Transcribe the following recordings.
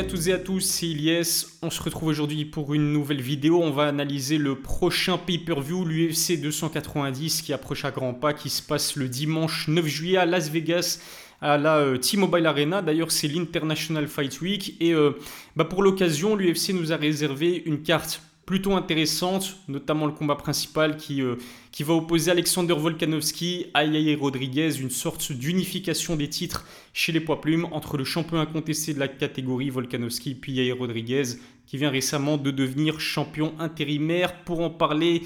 à toutes et à tous, c'est Ilyes. On se retrouve aujourd'hui pour une nouvelle vidéo. On va analyser le prochain pay-per-view, l'UFC 290, qui approche à grands pas, qui se passe le dimanche 9 juillet à Las Vegas à la euh, T-Mobile Arena. D'ailleurs, c'est l'International Fight Week. Et euh, bah, pour l'occasion, l'UFC nous a réservé une carte plutôt intéressante, notamment le combat principal qui, euh, va opposer Alexander Volkanovski à Yair Rodriguez, une sorte d'unification des titres chez les poids plumes entre le champion incontesté de la catégorie Volkanovski puis Yair Rodriguez qui vient récemment de devenir champion intérimaire. Pour en parler,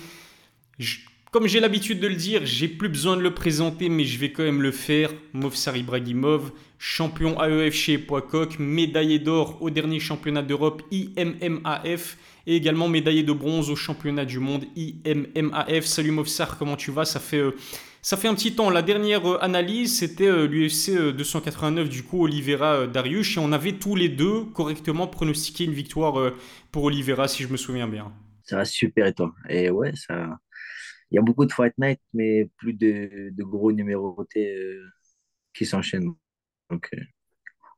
comme j'ai l'habitude de le dire, j'ai plus besoin de le présenter, mais je vais quand même le faire. Movsar Ibrahimov, champion AEF chez Poicoc, médaillé d'or au dernier championnat d'Europe IMMAF et également médaillé de bronze au championnat du monde IMMAF. Salut Movsar, comment tu vas? Ça fait, euh, ça fait un petit temps. La dernière euh, analyse, c'était euh, l'UFC 289 du coup Oliveira Darius et on avait tous les deux correctement pronostiqué une victoire pour Oliveira si je me souviens bien. Ça va super et toi? Et ouais, ça... il y a beaucoup de fight night mais plus de, gros numérotés qui s'enchaînent. Donc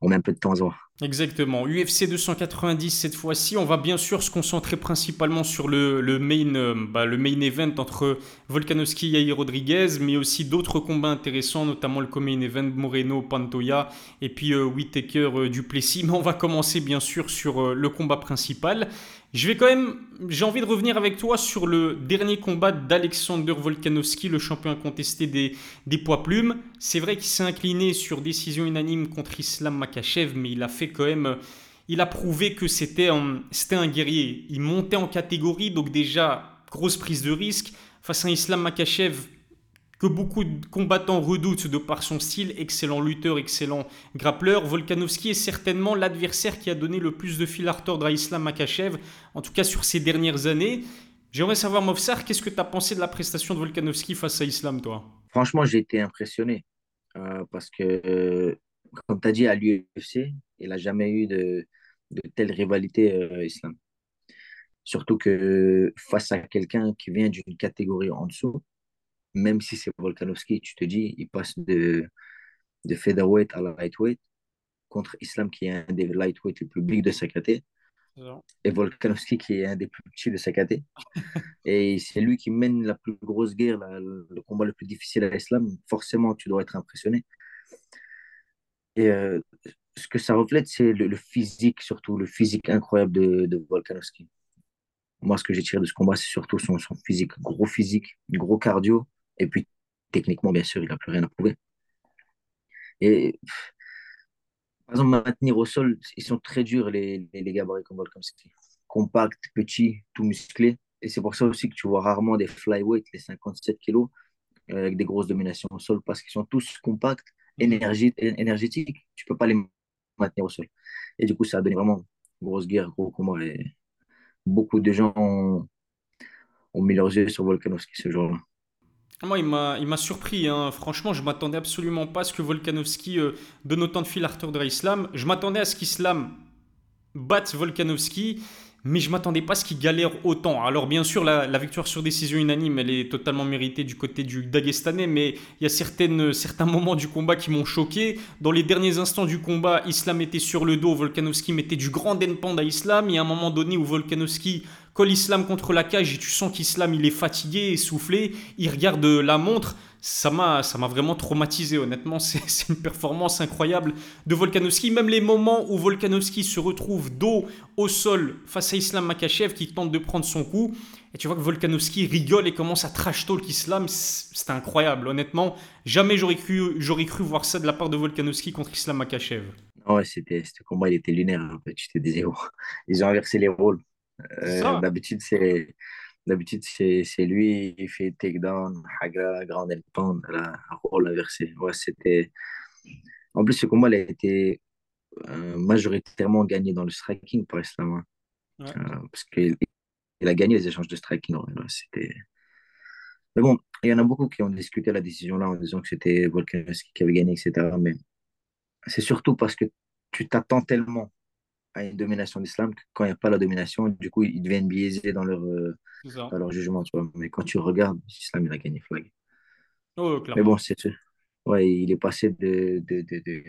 on met un peu de temps à voir. Exactement. UFC 290 cette fois-ci. On va bien sûr se concentrer principalement sur le, main, euh, bah, le main event entre Volkanovski et Rodriguez, mais aussi d'autres combats intéressants, notamment le main event Moreno-Pantoya et puis euh, Whitaker euh. Mais on va commencer bien sûr sur le combat principal. Je vais quand même, j'ai envie de revenir avec toi sur le dernier combat d'Alexander Volkanovski, le champion incontesté des, des poids plumes. C'est vrai qu'il s'est incliné sur décision unanime contre Islam Makachev, mais il a fait quand même, il a prouvé que c'était un, c'était un guerrier. Il montait en catégorie, donc déjà grosse prise de risque face à Islam Makachev que beaucoup de combattants redoutent de par son style, excellent lutteur, excellent grappleur. Volkanovski est certainement l'adversaire qui a donné le plus de fil à retordre à Islam Makachev, en tout cas sur ces dernières années. J'aimerais savoir, Movsar, qu'est-ce que tu as pensé de la prestation de Volkanovski face à Islam, toi? Franchement, j'ai été impressionné. Euh, parce que, euh, comme tu as dit, à l'UFC, il n'a jamais eu de, de telle rivalité euh, Islam. Surtout que face à quelqu'un qui vient d'une catégorie en dessous, même si c'est Volkanovski, tu te dis, il passe de, de featherweight à lightweight contre Islam qui est un des lightweight les plus big de sa caté et Volkanovski qui est un des plus petits de sa caté et c'est lui qui mène la plus grosse guerre, le combat le plus difficile à l'Islam. Forcément, tu dois être impressionné. Et euh, ce que ça reflète, c'est le, physique, surtout le physique incroyable de, de Volkanovski. Moi, ce que j'ai tiré de ce combat, c'est surtout son, son physique, gros physique, gros cardio, et puis, techniquement, bien sûr, il n'a plus rien à prouver. Et par exemple, maintenir au sol, ils sont très durs, les, les, gabarits comme Volkanovski. Compact, petit, tout musclé. Et c'est pour ça aussi que tu vois rarement des flyweight, les 57 kilos, euh, avec des grosses dominations au sol, parce qu'ils sont tous compacts, énergétiques. Tu ne peux pas les maintenir au sol. Et du coup, ça a donné vraiment grosse guerre, gros combat. Et beaucoup de gens ont, ont mis leurs yeux sur Volkanovski ce jour-là. Moi, il m'a surpris. Hein. Franchement, je m'attendais absolument pas à ce que Volkanovski euh, donne autant de fil à retordre à Islam. Je m'attendais à ce qu'Islam batte Volkanovski, mais je m'attendais pas à ce qu'il galère autant. Alors, bien sûr, la, victoire sur décision unanime, elle est totalement méritée du côté du Dagestanais, mais il y a certaines, certains moments du combat qui m'ont choqué. Dans les derniers instants du combat, Islam était sur le dos, Volkanovski mettait du grand denpand à Islam. Il y a un moment donné où Volkanovski colle Islam contre la cage et tu sens qu'Islam il est fatigué, essoufflé, il regarde la montre. Ça m'a, ça m'a vraiment traumatisé, honnêtement. C'est, une performance incroyable de Volkanovski. Même les moments où Volkanovski se retrouve dos au sol face à Islam Makachev qui tente de prendre son coup. Et tu vois que Volkanovski rigole et commence à trash talk Islam. C'était incroyable, honnêtement. Jamais j'aurais cru, j'aurais cru voir ça de la part de Volkanovski contre Islam Makachev. Ouais, c'était, ce combat, il était lunaire. En fait. Je te disais, oh, ils ont inversé les rôles. Euh, d'habitude, c'est d'habitude c'est lui il fait takedown, haga, grand elpand, la rôle inversé. Ouais, c'était. En plus, ce combat a été euh, majoritairement gagné dans le striking par Islam. Hein. Euh, parce qu'il il a gagné les échanges de striking. c'était. Mais bon, il y en a beaucoup qui ont discuté la décision là en disant que c'était Volkanovski qui avait gagné, etc. Mais c'est surtout parce que tu t'attends tellement à une domination d'islam quand il n'y a pas la domination, du coup, ils deviennent biaisés dans leur, euh, dans leur jugement. Tu vois. Mais quand tu regardes, l'islam, il a gagné flag. Oh, mais bon, c'est Ouais, il est passé de, de, de, de,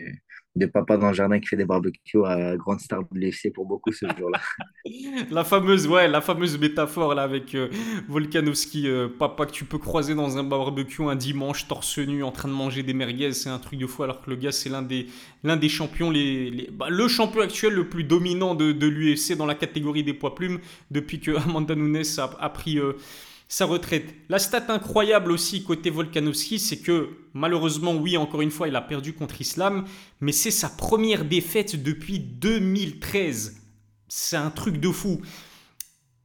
de papa dans le jardin qui fait des barbecues à grande star de l'UFC pour beaucoup ce jour-là. La fameuse, ouais, la fameuse métaphore là avec euh, Volkanovski, euh, papa que tu peux croiser dans un barbecue un dimanche torse nu en train de manger des merguez, c'est un truc de fou alors que le gars c'est l'un des, l'un des champions, les, les- bah, le champion actuel le plus dominant de, de l'UFC dans la catégorie des poids plumes depuis que Amanda Nunes a, a pris euh, sa retraite. La stat incroyable aussi côté Volkanovski, c'est que malheureusement, oui, encore une fois, il a perdu contre Islam, mais c'est sa première défaite depuis 2013. C'est un truc de fou.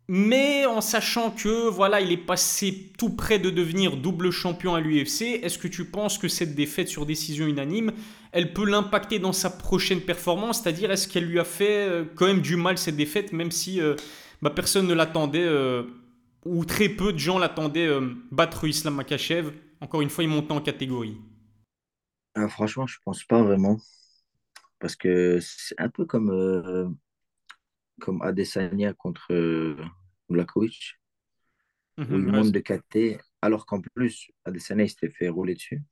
Mais en sachant que voilà, il est passé tout près de devenir double champion à l'UFC, est-ce que tu penses que cette défaite sur décision unanime, elle peut l'impacter dans sa prochaine performance? C'est-à-dire, est-ce qu'elle lui a fait euh, quand même du mal cette défaite, même si euh, bah, personne ne l'attendait, euh, ou très peu de gens l'attendaient euh, battre Islam Makachev Encore une fois, il montait en catégorie. Ah, franchement, je pense pas vraiment. Parce que c'est un peu comme, euh, comme Adesanya contre euh, Blachowicz, où il monte de KT, alors qu'en plus, Adesanya il s'était fait rouler dessus.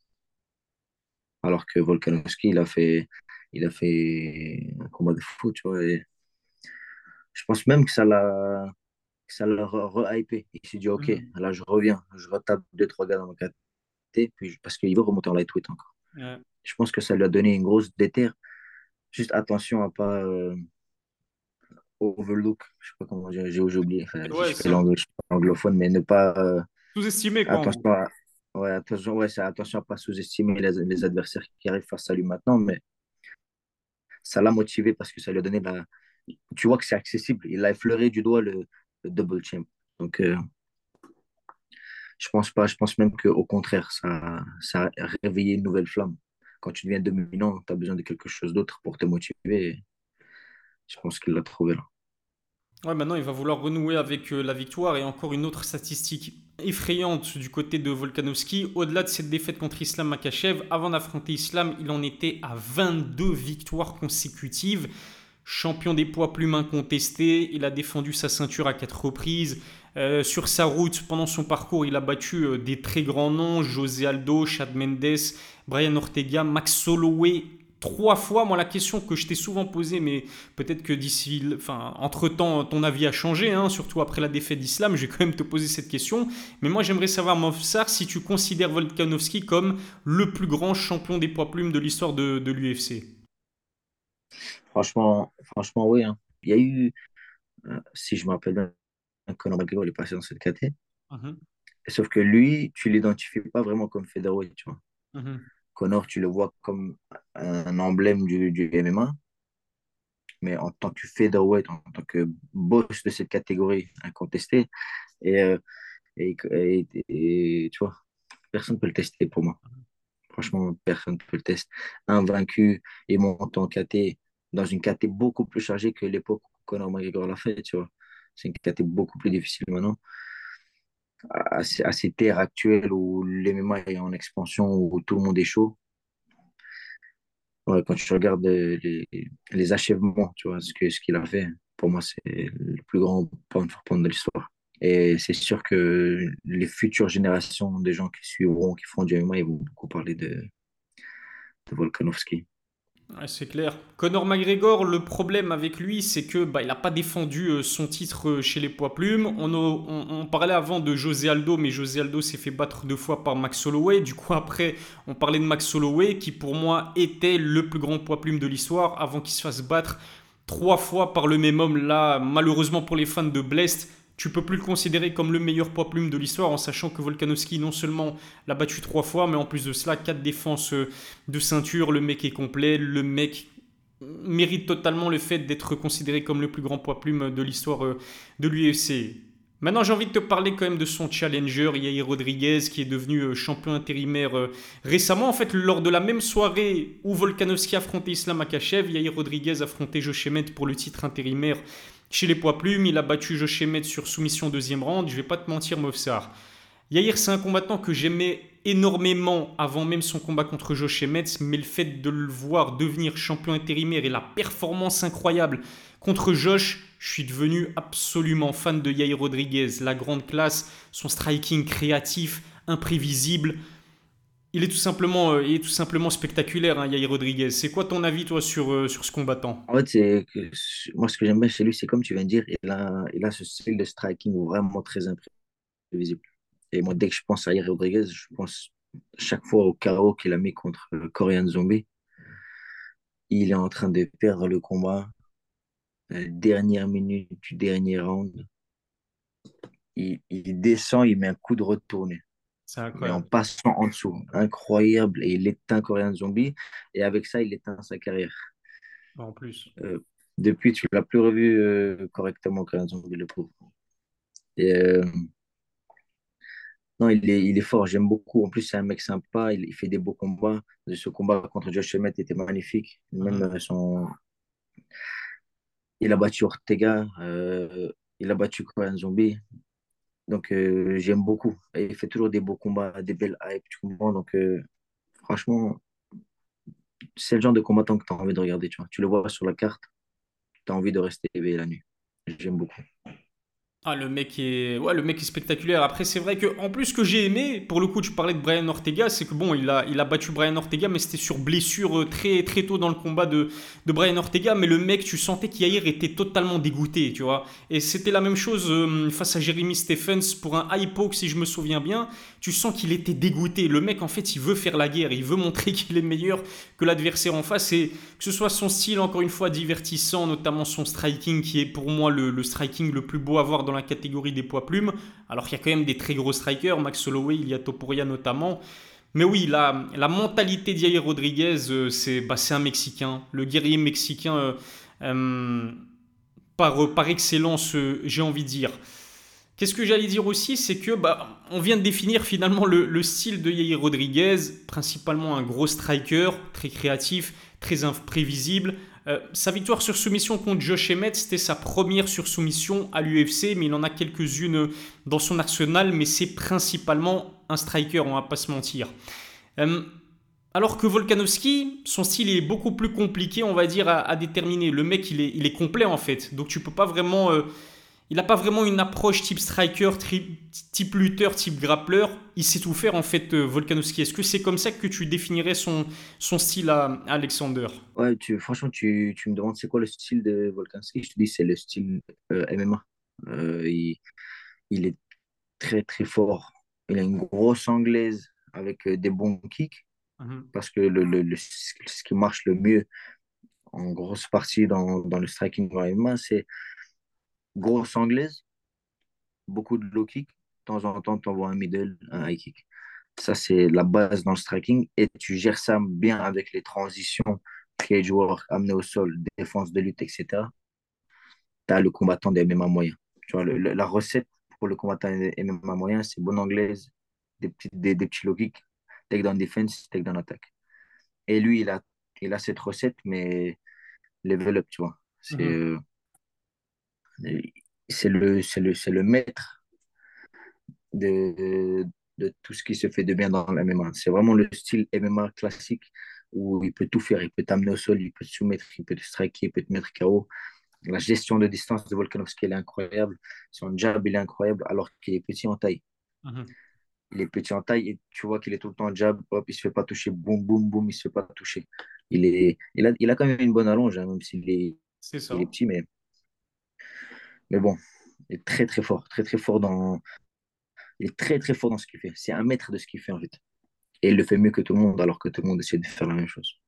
Alors que Volkanovski, il a fait, il a fait un combat de fou, tu vois. Et je pense même que ça l'a ça l'a re- re-hypé. Il s'est dit, OK, mhm, là, je reviens. Je retape deux, trois gars dans mon KT, puis parce qu'il veut remonter en lightweight encore. ouais. Je pense que ça lui a donné une grosse déterre. Juste attention à pas euh, overlook. Je sais pas comment dire, j'ai j'ai oublié. Enfin, Ouais, je suis pas anglophone, mais ne pas. euh, sous-estimé quoi en attention à, ouais, attention, ouais, attention à pas sous-estimer les, les adversaires qui arrivent face à lui maintenant, mais ça l'a motivé parce que ça lui a donné la. Tu vois que c'est accessible. Il a effleuré du doigt le, le double champ. Donc, euh, je pense pas. Je pense même qu'au contraire, ça, ça a réveillé une nouvelle flamme. Quand tu deviens dominant, tu as besoin de quelque chose d'autre pour te motiver. Je pense qu'il l'a trouvé là. Ouais, maintenant il va vouloir renouer avec euh, la victoire et encore une autre statistique effrayante du côté de Volkanovski. Au-delà de cette défaite contre Islam Makachev, avant d'affronter Islam, il en était à 22 victoires consécutives. Champion des poids plumes incontesté, il a défendu sa ceinture à quatre reprises. Euh, sur sa route, pendant son parcours, il a battu euh, des très grands noms José Aldo, Chad Mendes, Brian Ortega, Max Holloway. Trois fois, moi la question que je t'ai souvent posée, mais peut-être que d'ici, enfin, entre-temps, ton avis a changé, hein, surtout après la défaite d'Islam, je vais quand même te poser cette question. Mais moi j'aimerais savoir, Mofsar, si tu considères Volkanovski comme le plus grand champion des poids plumes de l'histoire de l'UFC. Franchement, franchement, oui. hein. Il y a eu, euh, si je me rappelle bien, Conor McGregor, il est passé dans cette caté. Mhm, Sauf que lui, tu l'identifies pas vraiment comme featherweight, tu vois. mhm, Conor, tu le vois comme un emblème du, du MMA, mais en tant que featherweight, en tant que boss de cette catégorie incontestée, et, euh, et, et- et- tu vois, personne ne peut le tester pour moi. Franchement, personne ne peut le tester. Invaincu et montant en KT dans une KT beaucoup plus chargée que l'époque où Conor McGregor l'a fait, tu vois. C'est une KT beaucoup plus difficile maintenant. À, à ces terres actuelles où l'MMA est en expansion, où tout le monde est chaud, quand tu regardes les, les achèvements, tu vois, ce que, ce qu'il a fait, pour moi, c'est le plus grand pound for pound de l'histoire. Et c'est sûr que les futures générations des gens qui suivront, qui feront du MMA, ils vont beaucoup parler de, de Volkanovski. C'est clair. Conor McGregor, le problème avec lui, c'est que bah, il n'a pas défendu euh, son titre euh, chez les poids plumes. On parlait avant de José Aldo, mais José Aldo s'est fait battre deux fois par Max Holloway. Du coup, après, on parlait de Max Holloway, qui pour moi était le plus grand poids plume de l'histoire, avant qu'il se fasse battre trois fois par le même homme. Là, malheureusement pour les fans de Blest, tu peux plus le considérer comme le meilleur poids plume de l'histoire, en sachant que Volkanovski non seulement l'a battu trois fois, mais en plus de cela, quatre défenses euh, de ceinture. Le mec est complet, le mec mérite totalement le fait d'être considéré comme le plus grand poids plume de l'histoire euh, de l'UFC. Maintenant, j'ai envie de te parler quand même de son challenger, Yair Rodriguez, qui est devenu euh, champion intérimaire récemment. En fait, lors de la même soirée où Volkanovski affrontait Islam Akachev, Yair Rodriguez affrontait Joshemet pour le titre intérimaire chez les poids plumes. Il a battu Joshemet sur soumission deuxième round. Je vais pas te mentir, Mofsar. Yair, c'est un combattant que j'aimais énormément avant même son combat contre Josh Emmett, mais le fait de le voir devenir champion intérimaire et la performance incroyable contre Josh, je suis devenu absolument fan de Yair Rodriguez. La grande classe, son striking créatif, imprévisible. Il est tout simplement, il est tout simplement spectaculaire, hein, Yair Rodriguez. C'est quoi ton avis, toi, sur, sur ce combattant? En fait, moi, ce que j'aime bien chez lui, c'est comme tu viens de dire, il a, il a ce style de striking vraiment très imprévisible. Et moi, dès que je pense à Yair Rodriguez, je pense chaque fois au chaos qu'il a mis contre le Korean Zombie. Il est en train de perdre le combat. Dernière minute du dernier round, il, descend, il met un coup de retourné. Mais en passant en dessous. Incroyable. Et il éteint Korean Zombie. Et avec ça, il éteint sa carrière. En plus. Euh, depuis, tu ne l'as plus revu euh, correctement, Korean Zombie, le pauvre. Et, euh, non, il est, il est fort, j'aime beaucoup. En plus, c'est un mec sympa, il, fait des beaux combats. Ce combat contre Josh Emmett était magnifique. Même mhm. son... Il a battu Ortega, il a battu Korean Zombie. Donc, euh, j'aime beaucoup. Il fait toujours des beaux combats, des belles hype, tu comprends? Donc, euh, franchement, c'est le genre de combattant que tu as envie de regarder. Tu, vois. tu le vois sur la carte, tu as envie de rester éveillé la nuit. J'aime beaucoup. Ah, le mec est, ouais, le mec est spectaculaire. Après, c'est vrai que, en plus, ce que j'ai aimé, pour le coup, tu parlais de Brian Ortega, c'est que bon, il a, il a battu Brian Ortega, mais c'était sur blessure euh, très, très tôt dans le combat de, de Brian Ortega. Mais le mec, tu sentais qu'Yair était totalement dégoûté, tu vois. Et c'était la même chose euh, face à Jeremy Stephens pour un high poke, si je me souviens bien. Tu sens qu'il était dégoûté. Le mec, en fait, il veut faire la guerre, il veut montrer qu'il est meilleur que l'adversaire en face. Et que ce soit son style, encore une fois, divertissant, notamment son striking, qui est pour moi le, le striking le plus beau à voir dans la catégorie des poids plumes, alors qu'il y a quand même des très gros strikers, Max Holloway, il y a Topuria notamment. Mais oui, la, la mentalité d'Yair Rodriguez, euh, c'est bah, un Mexicain, le guerrier mexicain euh, euh, par, par excellence, j'ai envie de dire. Qu'est-ce que j'allais dire aussi, c'est que bah, on vient de définir finalement le, le style de Yair Rodriguez, principalement un gros striker, très créatif, très imprévisible, euh, sa victoire sur soumission contre Josh Emmett, c'était sa première sur soumission à l'UFC, mais il en a quelques-unes dans son arsenal, mais c'est principalement un striker, on va pas se mentir. Euh, alors que Volkanovski, son style est beaucoup plus compliqué, on va dire, à, déterminer. Le mec, il est, complet en fait, donc tu peux pas vraiment euh, il n'a pas vraiment une approche type striker, type lutteur, type grappler. Il sait tout faire en fait, euh, Volkanovski. Est-ce que c'est comme ça que tu définirais son, son style à, Alexander? Ouais, tu, franchement, tu, tu, me demandes c'est quoi le style de Volkanovski? Je te dis c'est le style euh, MMA. Euh, il, il, est très très fort. Il a une grosse anglaise avec des bons kicks. Mhm. Parce que le, le, ce qui marche le mieux en grosse partie dans, dans le striking MMA, c'est grosse anglaise, beaucoup de low kick. De temps en temps, tu envoies un middle, un high kick. Ça, c'est la base dans le striking. Et tu gères ça bien avec les transitions, cage work, amener au sol, défense de lutte, etc. Tu as le combattant des MMA moyens. Tu vois, la recette pour le combattant des MMA moyens, c'est bonne anglaise, des petits, des, petits low kicks, take down defense, take down attack. Et lui, il a, il a cette recette, mais level up, tu vois. C'est. Mhm. Euh, c'est le, le, le maître de, de, tout ce qui se fait de bien dans la MMA. C'est vraiment le style MMA classique où il peut tout faire. Il peut t'amener au sol, il peut te soumettre, il peut te striker, il peut te mettre KO. La gestion de distance de Volkanovski, elle est incroyable. Son jab, il est incroyable alors qu'il est petit en taille. Mhm. Il est petit en taille et tu vois qu'il est tout le temps jab, hop, il se fait pas toucher, boum, boum, boum, il se fait pas toucher. Il, est, il, a, il a quand même une bonne allonge, hein, même s'il est, il est petit, mais mais bon, il est très très fort, très très fort dans. Il est très très fort dans ce qu'il fait. C'est un maître de ce qu'il fait en fait. Et il le fait mieux que tout le monde alors que tout le monde essaie de faire la même chose.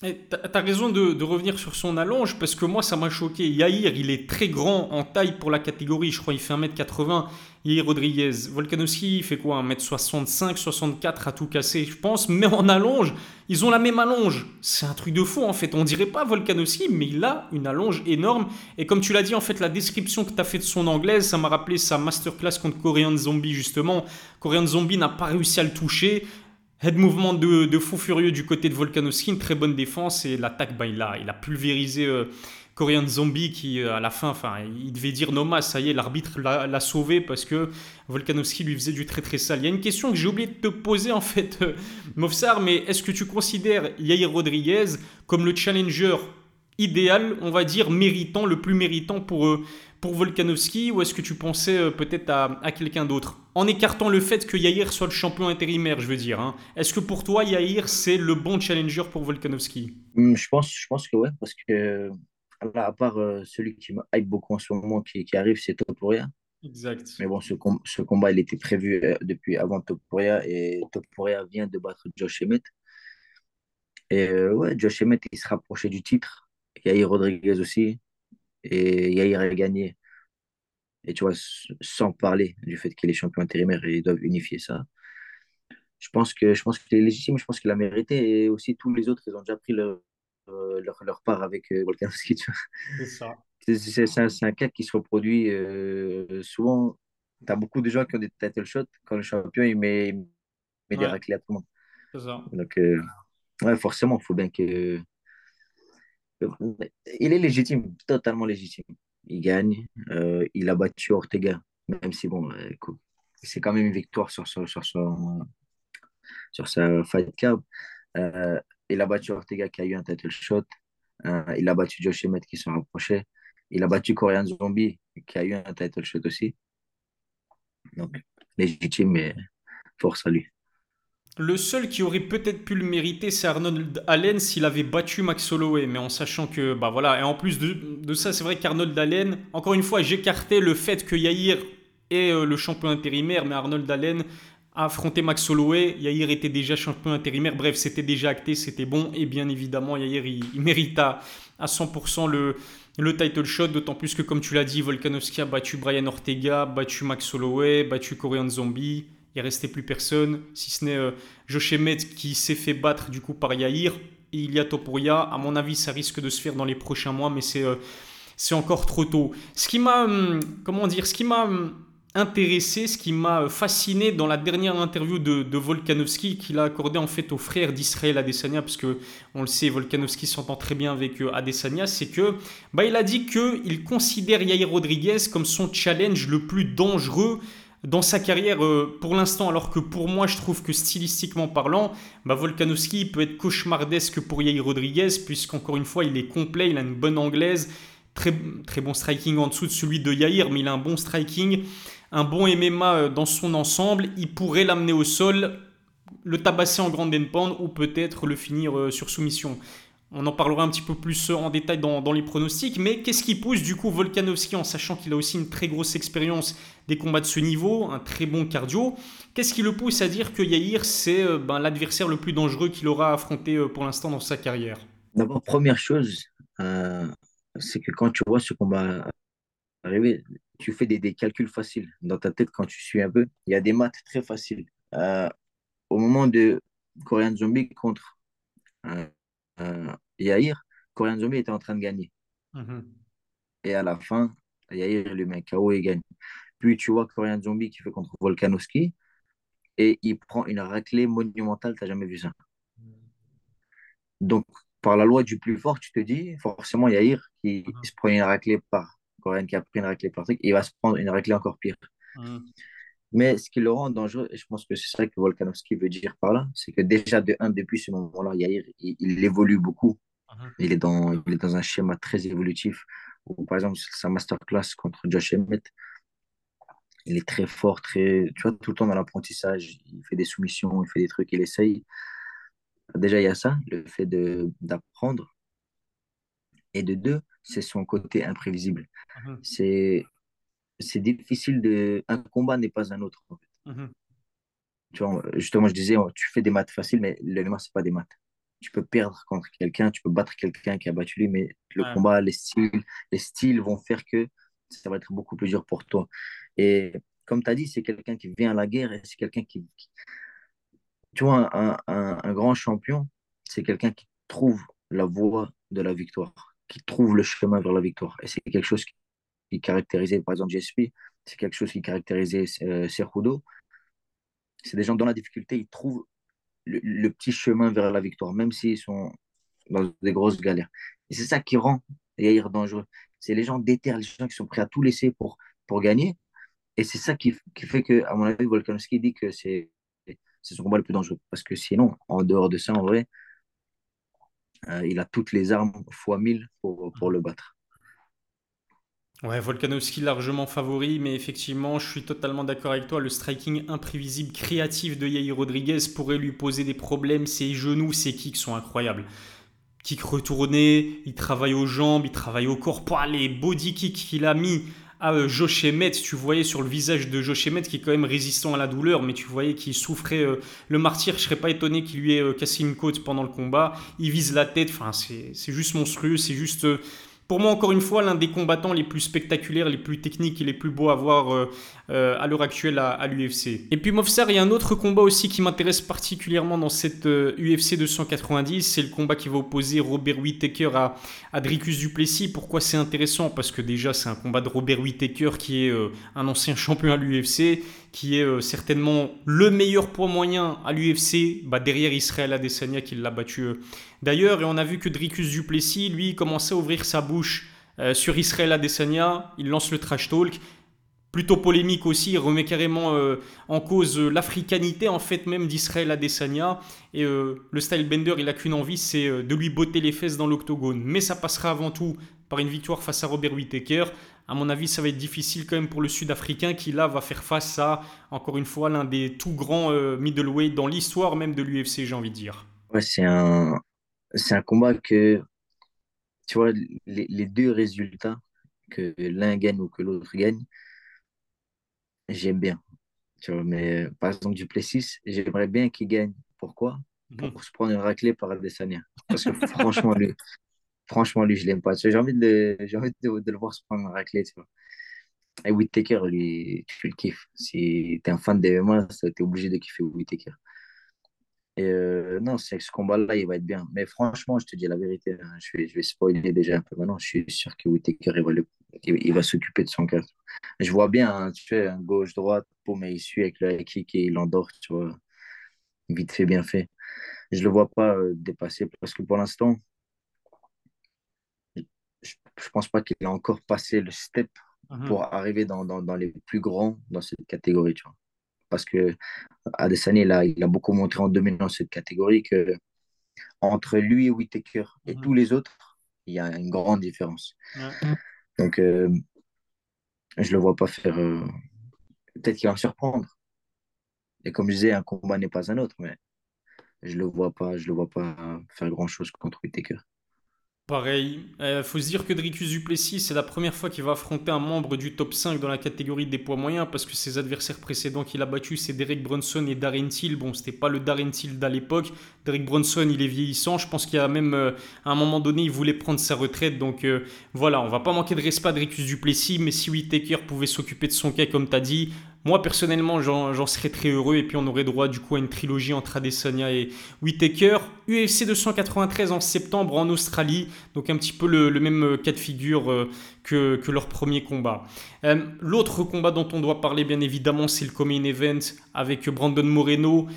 Tu as raison de, revenir sur son allonge parce que moi ça m'a choqué. Yair, il est très grand en taille pour la catégorie. Je crois qu'il fait 1m80. Yair Rodriguez. Volkanovski, il fait quoi? 1m65, 64 à tout casser, je pense. Mais en allonge, ils ont la même allonge. C'est un truc de fou en fait. On dirait pas Volkanovski, mais il a une allonge énorme. Et comme tu l'as dit, en fait, la description que tu as fait de son anglaise, ça m'a rappelé sa masterclass contre Korean Zombie justement. Korean Zombie n'a pas réussi à le toucher. Head mouvement de, fou furieux du côté de Volkanovski, une très bonne défense et l'attaque, bah, il, a, il a pulvérisé euh, Korean Zombie qui euh, à la fin, il devait dire Noma, ça y est, l'arbitre l'a sauvé parce que Volkanovski lui faisait du très très sale. Il y a une question que j'ai oublié de te poser en fait, euh, Mofsar, mais est-ce que tu considères Yair Rodriguez comme le challenger idéal, on va dire, méritant, le plus méritant pour, pour Volkanovski ou est-ce que tu pensais euh, peut-être à, quelqu'un d'autre? En écartant le fait que Yair soit le champion intérimaire, je veux dire. Hein. Est-ce que pour toi, Yair, c'est le bon challenger pour Volkanovski? Hum, je pense, je pense que ouais, parce que à part euh, celui qui me hype beaucoup en ce moment qui, qui arrive, c'est Topuria. Exact. Mais bon, ce, ce, combat, il était prévu euh, depuis avant Topuria et Topuria vient de battre Josh Emmett. Et ouais, Josh Emmett, il se rapprochait du titre. Yair Rodriguez aussi et Yair a gagné. Et tu vois, sans parler du fait qu'il est champion intérimaire et ils doivent unifier ça. Je pense que je pense qu'il est légitime, je pense qu'il a mérité et aussi tous les autres, ils ont déjà pris leur, euh, leur, leur, part avec euh, Volkanovski. C'est ça. C'est un, un, cas qui se reproduit euh, souvent. Tu as beaucoup de gens qui ont des title shots quand le champion il met, met des raclés à tout le monde. C'est ça. Donc, ouais, forcément, il faut bien que il est légitime, totalement légitime. Il gagne. Euh, il a battu Ortega, même si, bon, euh, c'est quand même une victoire sur, sur, sur, sur sa fight card. Euh, il a battu Ortega qui a eu un title shot. il a battu Josh Emmett qui s'en rapprochait. Il a battu Korean Zombie qui a eu un title shot aussi. Donc, légitime, mais force à lui. Le seul qui aurait peut-être pu le mériter, c'est Arnold Allen s'il avait battu Max Holloway. Mais en sachant que, bah voilà, et en plus de, ça, c'est vrai qu'Arnold Allen, encore une fois, j'écartais le fait que Yair est euh, le champion intérimaire, mais Arnold Allen a affronté Max Holloway. Yair était déjà champion intérimaire. Bref, c'était déjà acté, c'était bon. Et bien évidemment, Yair, il, mérite à, 100% le, le title shot, d'autant plus que, comme tu l'as dit, Volkanovski a battu Brian Ortega, battu Max Holloway, battu Korean Zombie. Il restait plus personne, si ce n'est euh, Josh qui s'est fait battre du coup par Yair. Et il y a Topuria. À mon avis, ça risque de se faire dans les prochains mois, mais c'est euh, encore trop tôt. Ce qui m'a, hum, comment dire, ce qui m'a hum, intéressé, ce qui m'a fasciné dans la dernière interview de, de Volkanovski qu'il a accordé en fait au frère d'Israël Adesanya, parce que on le sait, Volkanovski s'entend très bien avec euh, Adesanya, c'est que bah, il a dit qu'il considère Yair Rodriguez comme son challenge le plus dangereux dans sa carrière euh, pour l'instant, alors que pour moi, je trouve que stylistiquement parlant, bah, peut être cauchemardesque pour Yair Rodriguez, puisqu'encore une fois, il est complet, il a une bonne anglaise, très, très bon striking en dessous de celui de Yair, mais il a un bon striking, un bon MMA euh, dans son ensemble. Il pourrait l'amener au sol, le tabasser en grande pound ou peut-être le finir euh, sur soumission. On en parlera un petit peu plus en détail dans, les pronostics, mais qu'est-ce qui pousse du coup Volkanovski en sachant qu'il a aussi une très grosse expérience des combats de ce niveau, un très bon cardio Qu'est-ce qui le pousse à dire que Yair c'est euh, ben, l'adversaire le plus dangereux qu'il aura affronté euh, pour l'instant dans sa carrière? D'abord, première chose, euh, c'est que quand tu vois ce combat arriver, tu fais des, calculs faciles dans ta tête quand tu suis un peu. Il y a des maths très faciles. au moment de Korean Zombie contre Yair, Korean Zombie était en train de gagner. Mhm. Et à la fin, Yair lui met KO et gagne. Puis tu vois Korean Zombie qui fait contre Volkanovski et il prend une raclée monumentale, tu n'as jamais vu ça. Donc, par la loi du plus fort, tu te dis, forcément, Yair qui mhm. se prend une raclée par Korean qui a pris une raclée par truc, il va se prendre une raclée encore pire. Mhm. Mais ce qui le rend dangereux, et je pense que c'est ça que Volkanovski veut dire par là, c'est que déjà, de un, depuis ce moment-là, Yair, il, évolue beaucoup. Uh-huh. Il, est dans, il est dans un schéma très évolutif. Où, par exemple, sa masterclass contre Josh Emmett, il est très fort, très, tu vois, tout le temps dans l'apprentissage. Il fait des soumissions, il fait des trucs, il essaye. Déjà, il y a ça, le fait d'apprendre. Et de deux, c'est son côté imprévisible. Uh-huh. C'est c'est difficile de. Un combat n'est pas un autre. Mhm. Tu vois, justement, je disais, tu fais des maths faciles, mais le MMA, ce n'est pas des maths. Tu peux perdre contre quelqu'un, tu peux battre quelqu'un qui a battu lui, mais le combat, les styles, les styles vont faire que ça va être beaucoup plus dur pour toi. Et comme tu as dit, c'est quelqu'un qui vient à la guerre et c'est quelqu'un qui, Tu vois, un, un, un grand champion, c'est quelqu'un qui trouve la voie de la victoire, qui trouve le chemin vers la victoire. Et c'est quelque chose qui caractérisait, par exemple, GSP, c'est quelque chose qui caractérisait euh, Serhudo. C'est des gens dans la difficulté, ils trouvent le, petit chemin vers la victoire, même s'ils sont dans des grosses galères. Et c'est ça qui rend Yair dangereux. C'est les gens déterrent, les gens qui sont prêts à tout laisser pour, pour gagner. Et c'est ça qui, qui, fait que, à mon avis, Volkanovski dit que c'est son combat le plus dangereux. Parce que sinon, en dehors de ça, en vrai, euh, il a toutes les armes fois mille pour, pour le battre. Ouais, Volkanovski largement favori, mais effectivement, je suis totalement d'accord avec toi. Le striking imprévisible, créatif de Yair Rodriguez pourrait lui poser des problèmes. Ses genoux, ses kicks sont incroyables. Kick retourné, il travaille aux jambes, il travaille au corps. les body kicks qu'il a mis à euh, Josh tu voyais sur le visage de Josh Emmett qui est quand même résistant à la douleur, mais tu voyais qu'il souffrait euh, le martyr. Je serais pas étonné qu'il lui ait euh, cassé une côte pendant le combat. Il vise la tête, enfin c'est juste monstrueux, c'est juste pour moi, encore une fois, l'un des combattants les plus spectaculaires, les plus techniques et les plus beaux à voir euh, euh, à l'heure actuelle à, l'UFC. Et puis, Mofsar, il y a un autre combat aussi qui m'intéresse particulièrement dans cette UFC euh, 290. C'est le combat qui va opposer Robert Whittaker à, à Dricus Duplessis. Pourquoi c'est intéressant? Parce que déjà, c'est un combat de Robert Whittaker qui est un ancien champion à l'UFC qui est certainement le meilleur poids moyen à l'UFC, bah, derrière Israël Adesanya qui l'a battu D'ailleurs, et on a vu que Dricus Duplessis, lui, commençait à ouvrir sa bouche euh, sur Israël Adesanya. Il lance le trash talk. Plutôt polémique aussi, il remet carrément euh, en cause euh, l'africanité en fait même d'Israël Adesanya. Et le style bender, il a qu'une envie, c'est de lui botter les fesses dans l'octogone. Mais ça passera avant tout par une victoire face à Robert Whittaker. À mon avis, ça va être difficile quand même pour le Sud-Africain qui là va faire face à, encore une fois, l'un des tout grands middleweight dans l'histoire même de l'UFC, j'ai envie de dire. C'est un, c'est un combat que, tu vois, les, deux résultats, que l'un gagne ou que l'autre gagne, j'aime bien. Tu vois, mais par exemple, Duplessis, j'aimerais bien qu'il gagne. Pourquoi? Mhm. Pour se prendre une raclée par Adesanya. Parce que franchement, lui, franchement, lui, je l'aime pas. J'ai envie, de, j'ai envie de, de, le voir se prendre une raclée. Tu vois. Et Whittaker, lui, tu le kiffes. Si tu es un fan des MMA, tu es obligé de kiffer Whittaker. Et euh, non, c'est ce combat-là, il va être bien. Mais franchement, je te dis la vérité, hein, je, vais, je vais spoiler déjà un peu maintenant. Je suis sûr que Whitaker, il va, il, va s'occuper de son cœur. Je vois bien, hein, tu fais un gauche-droite, mais il suit avec le kick et il endort, tu vois. Vite fait, bien fait. Je ne le vois pas euh, dépasser parce que pour l'instant, je ne pense pas qu'il a encore passé le step mhm. pour arriver dans, dans, dans les plus grands dans cette catégorie, tu vois parce que Adesanya, il a, il a beaucoup montré en dominant cette catégorie que entre lui et Whitaker et mhm. tous les autres, il y a une grande différence. Donc, euh, je le vois pas faire. Euh, peut-être qu'il va en surprendre. Et comme je disais, un combat n'est pas un autre, mais je le vois pas, je le vois pas faire grand chose contre Whitaker. Pareil, il euh, faut se dire que Dricus Duplessis, c'est la première fois qu'il va affronter un membre du top 5 dans la catégorie des poids moyens, parce que ses adversaires précédents qu'il a battus, c'est Derek Brunson et Darren Till. Bon, c'était pas le Darren Till d'à l'époque. Derek Brunson, il est vieillissant. Je pense qu'il y a même, euh, à un moment donné, il voulait prendre sa retraite. Donc euh, voilà, on va pas manquer de respect à Dricus Duplessis, mais si Whitaker pouvait s'occuper de son cas, comme tu dit, moi, personnellement, j'en serais très heureux. Et puis, on aurait droit, du coup, à une trilogie entre Adesanya et Whitaker. UFC 293 en septembre en Australie. Donc, un petit peu le, même euh, cas de figure euh, que, leur premier combat. Euh, l'autre combat dont on doit parler, bien évidemment, c'est le Coming Event avec Brandon Moreno,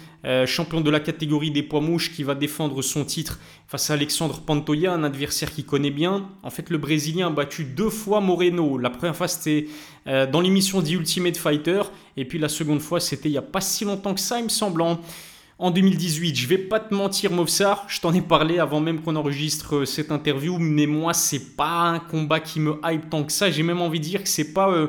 champion de la catégorie des poids mouches, qui va défendre son titre face à Alexandre Pantoya, un adversaire qu'il connaît bien. En fait, le Brésilien a battu deux fois Moreno. La première fois, c'était dans l'émission The Ultimate Fighter. Et puis la seconde fois, c'était il n'y a pas si longtemps que ça, il me semble, en, 2018. Je vais pas te mentir, Movsar, je t'en ai parlé avant même qu'on enregistre euh, cette interview, mais moi, c'est pas un combat qui me hype tant que ça. J'ai même envie de dire que c'est pas, euh,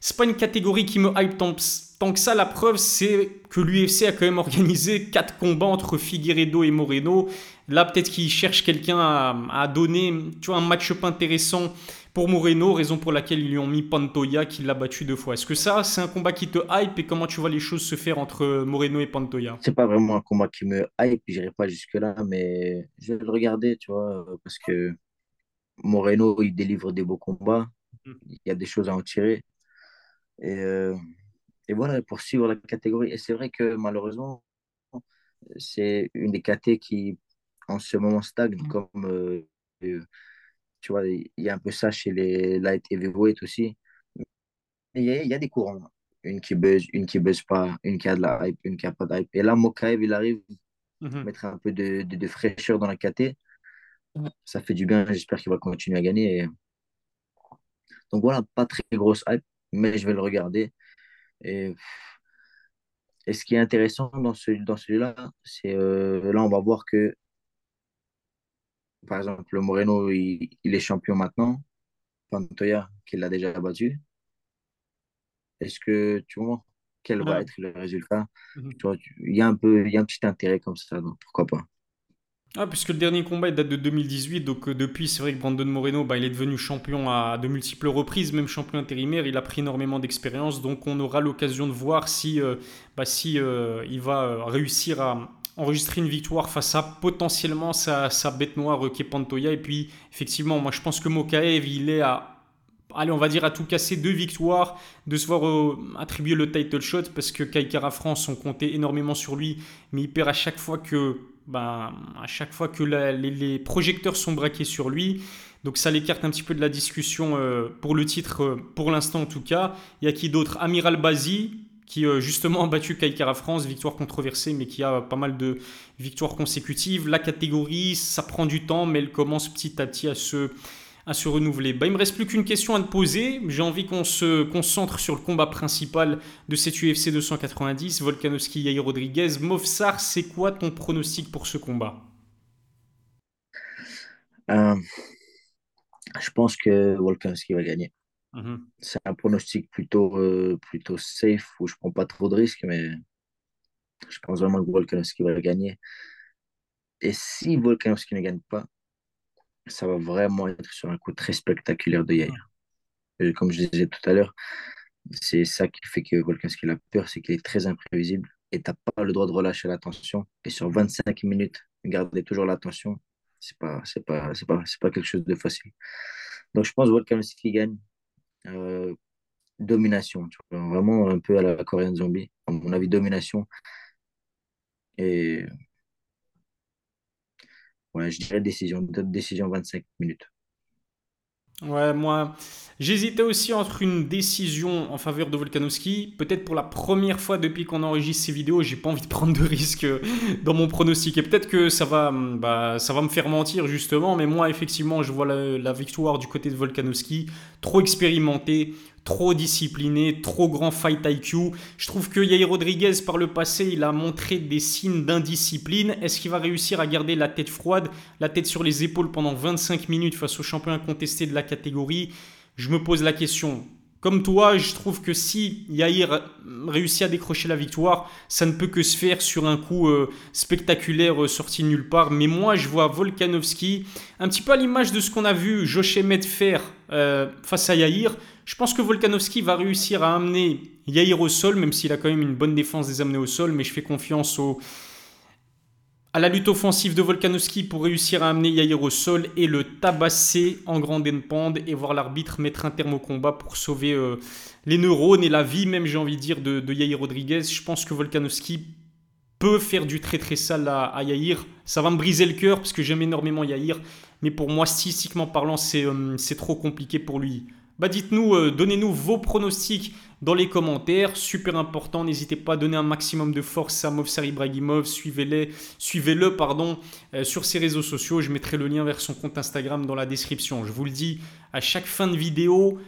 c'est pas une catégorie qui me hype tant, tant que ça. La preuve, c'est que l'UFC a quand même organisé quatre combats entre Figueredo et Moreno. Là, peut-être qu'il cherche quelqu'un à, à, donner tu vois, un match-up intéressant pour Moreno, raison pour laquelle ils lui ont mis Pantoya qui l'a battu deux fois. Est-ce que ça, c'est un combat qui te hype et comment tu vois les choses se faire entre Moreno et Pantoya C'est pas vraiment un combat qui me hype, j'irai pas jusque-là, mais je vais le regarder, tu vois, parce que Moreno, il délivre des beaux combats, mm. il y a des choses à en tirer. Et, euh, et voilà, pour suivre la catégorie. Et c'est vrai que malheureusement, c'est une des catégories qui, en ce moment, stagne, mm. comme. Euh, tu vois, il y a un peu ça chez les light heavyweight aussi. Il y, a, il y a des courants. Une qui buzz, une qui buzz pas, une qui a de la hype, une qui a pas de hype. Et là, Mokaev, il arrive à mhm. mettre un peu de, de, fraîcheur dans la KT. Ça fait du bien. J'espère qu'il va continuer à gagner. Donc voilà, pas très grosse hype, mais je vais le regarder. Et, et ce qui est intéressant dans, ce, dans celui-là, c'est euh, là, on va voir que par exemple, Moreno, il, est champion maintenant. Pantoya, qui l'a déjà battu. Est-ce que tu vois quel va être le résultat? Mhm. il y a un peu, il y a un petit intérêt comme ça, donc pourquoi pas? Ah, puisque le dernier combat date de 2018, donc euh, depuis, c'est vrai que Brandon Moreno, bah, il est devenu champion à de multiples reprises, même champion intérimaire, il a pris énormément d'expérience, donc on aura l'occasion de voir si, euh, bah, si euh, il va réussir à enregistrer une victoire face à potentiellement sa, bête noire qui est Pantoya. Et puis, effectivement, moi je pense que Mokaev, il est à allez, on va dire à tout casser deux victoires, de se voir attribuer le title shot parce que Kaikara France, on comptait énormément sur lui, mais il perd à chaque fois que ben, à chaque fois que les, projecteurs sont braqués sur lui. Donc ça l'écarte un petit peu de la discussion euh, pour le titre, euh, pour l'instant en tout cas. Il y a qui d'autre? Amiral Bazi, qui euh, justement a battu Kaikara France, victoire controversée, mais qui a pas mal de victoires consécutives. La catégorie, ça prend du temps, mais elle commence petit à petit à se, à se renouveler. Bah, il me reste plus qu'une question à te poser. J'ai envie qu'on se concentre sur le combat principal de cette UFC 290, Volkanovski Yair Rodriguez. Movsar, c'est quoi ton pronostic pour ce combat? Euh, Je pense que Volkanovski va gagner. Mhm. C'est un pronostic plutôt, euh, plutôt safe où je prends pas trop de risques, mais je pense vraiment que Volkanovski va gagner. Et si Volkanovski ne gagne pas, ça va vraiment être sur un coup très spectaculaire de Yair. comme je disais tout à l'heure, c'est ça qui fait que Volkanovski a peur, c'est qu'il est très imprévisible et tu n'as pas le droit de relâcher l'attention. Et sur 25 minutes, garder toujours l'attention, c'est pas, c'est pas, c'est pas, c'est pas quelque chose de facile. Donc je pense Volkanovski gagne. Euh, domination, vraiment un peu à la Korean Zombie. À mon avis, domination. Et Ouais, je dirais décision, décision 25 minutes. Ouais, moi, j'hésitais aussi entre une décision en faveur de Volkanovski. Peut-être pour la première fois depuis qu'on enregistre ces vidéos, j'ai pas envie de prendre de risques dans mon pronostic. Et peut-être que ça va, bah, ça va me faire mentir justement. Mais moi, effectivement, je vois la, la victoire du côté de Volkanovski. Trop expérimenté, trop discipliné, trop grand fight IQ. Je trouve que Yair Rodriguez, par le passé, il a montré des signes d'indiscipline. Est-ce qu'il va réussir à garder la tête froide, la tête sur les épaules pendant 25 minutes face au champion incontesté de la catégorie? Je me pose la question. Comme toi, je trouve que si Yair réussit à décrocher la victoire, ça ne peut que se faire sur un coup euh, spectaculaire euh, sorti nulle part. Mais moi, je vois Volkanovski, un petit peu à l'image de ce qu'on a vu Josh Emmett faire euh, face à Yair. Je pense que Volkanovski va réussir à amener Yair au sol, même s'il a quand même une bonne défense des amener au sol, mais je fais confiance à la lutte offensive de Volkanovski pour réussir à amener Yair au sol et le tabasser en grande pande et voir l'arbitre mettre un terme au combat pour sauver euh, les neurones et la vie, même j'ai envie de dire, de, Yair Rodriguez. Je pense que Volkanovski peut faire du très très sale à, Yair. Ça va me briser le cœur parce que j'aime énormément Yair, mais pour moi, statistiquement parlant, c'est euh, trop compliqué pour lui. Bah dites-nous, euh, donnez-nous vos pronostics dans les commentaires. Super important, n'hésitez pas à donner un maximum de force à Movsar Ibrahimov. Suivez-le suivez euh, sur ses réseaux sociaux. Je mettrai le lien vers son compte Instagram dans la description. Je vous le dis, à chaque fin de vidéo,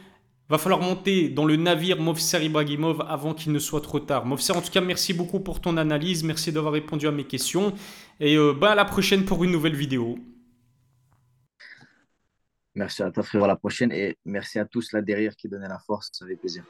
va falloir monter dans le navire Movsar Ibrahimov avant qu'il ne soit trop tard. Movsar, en tout cas, merci beaucoup pour ton analyse. Merci d'avoir répondu à mes questions. Et euh, bah, à la prochaine pour une nouvelle vidéo. Merci à toi, frérot. À la prochaine. Et merci à tous là derrière qui donnaient la force. Ça fait plaisir.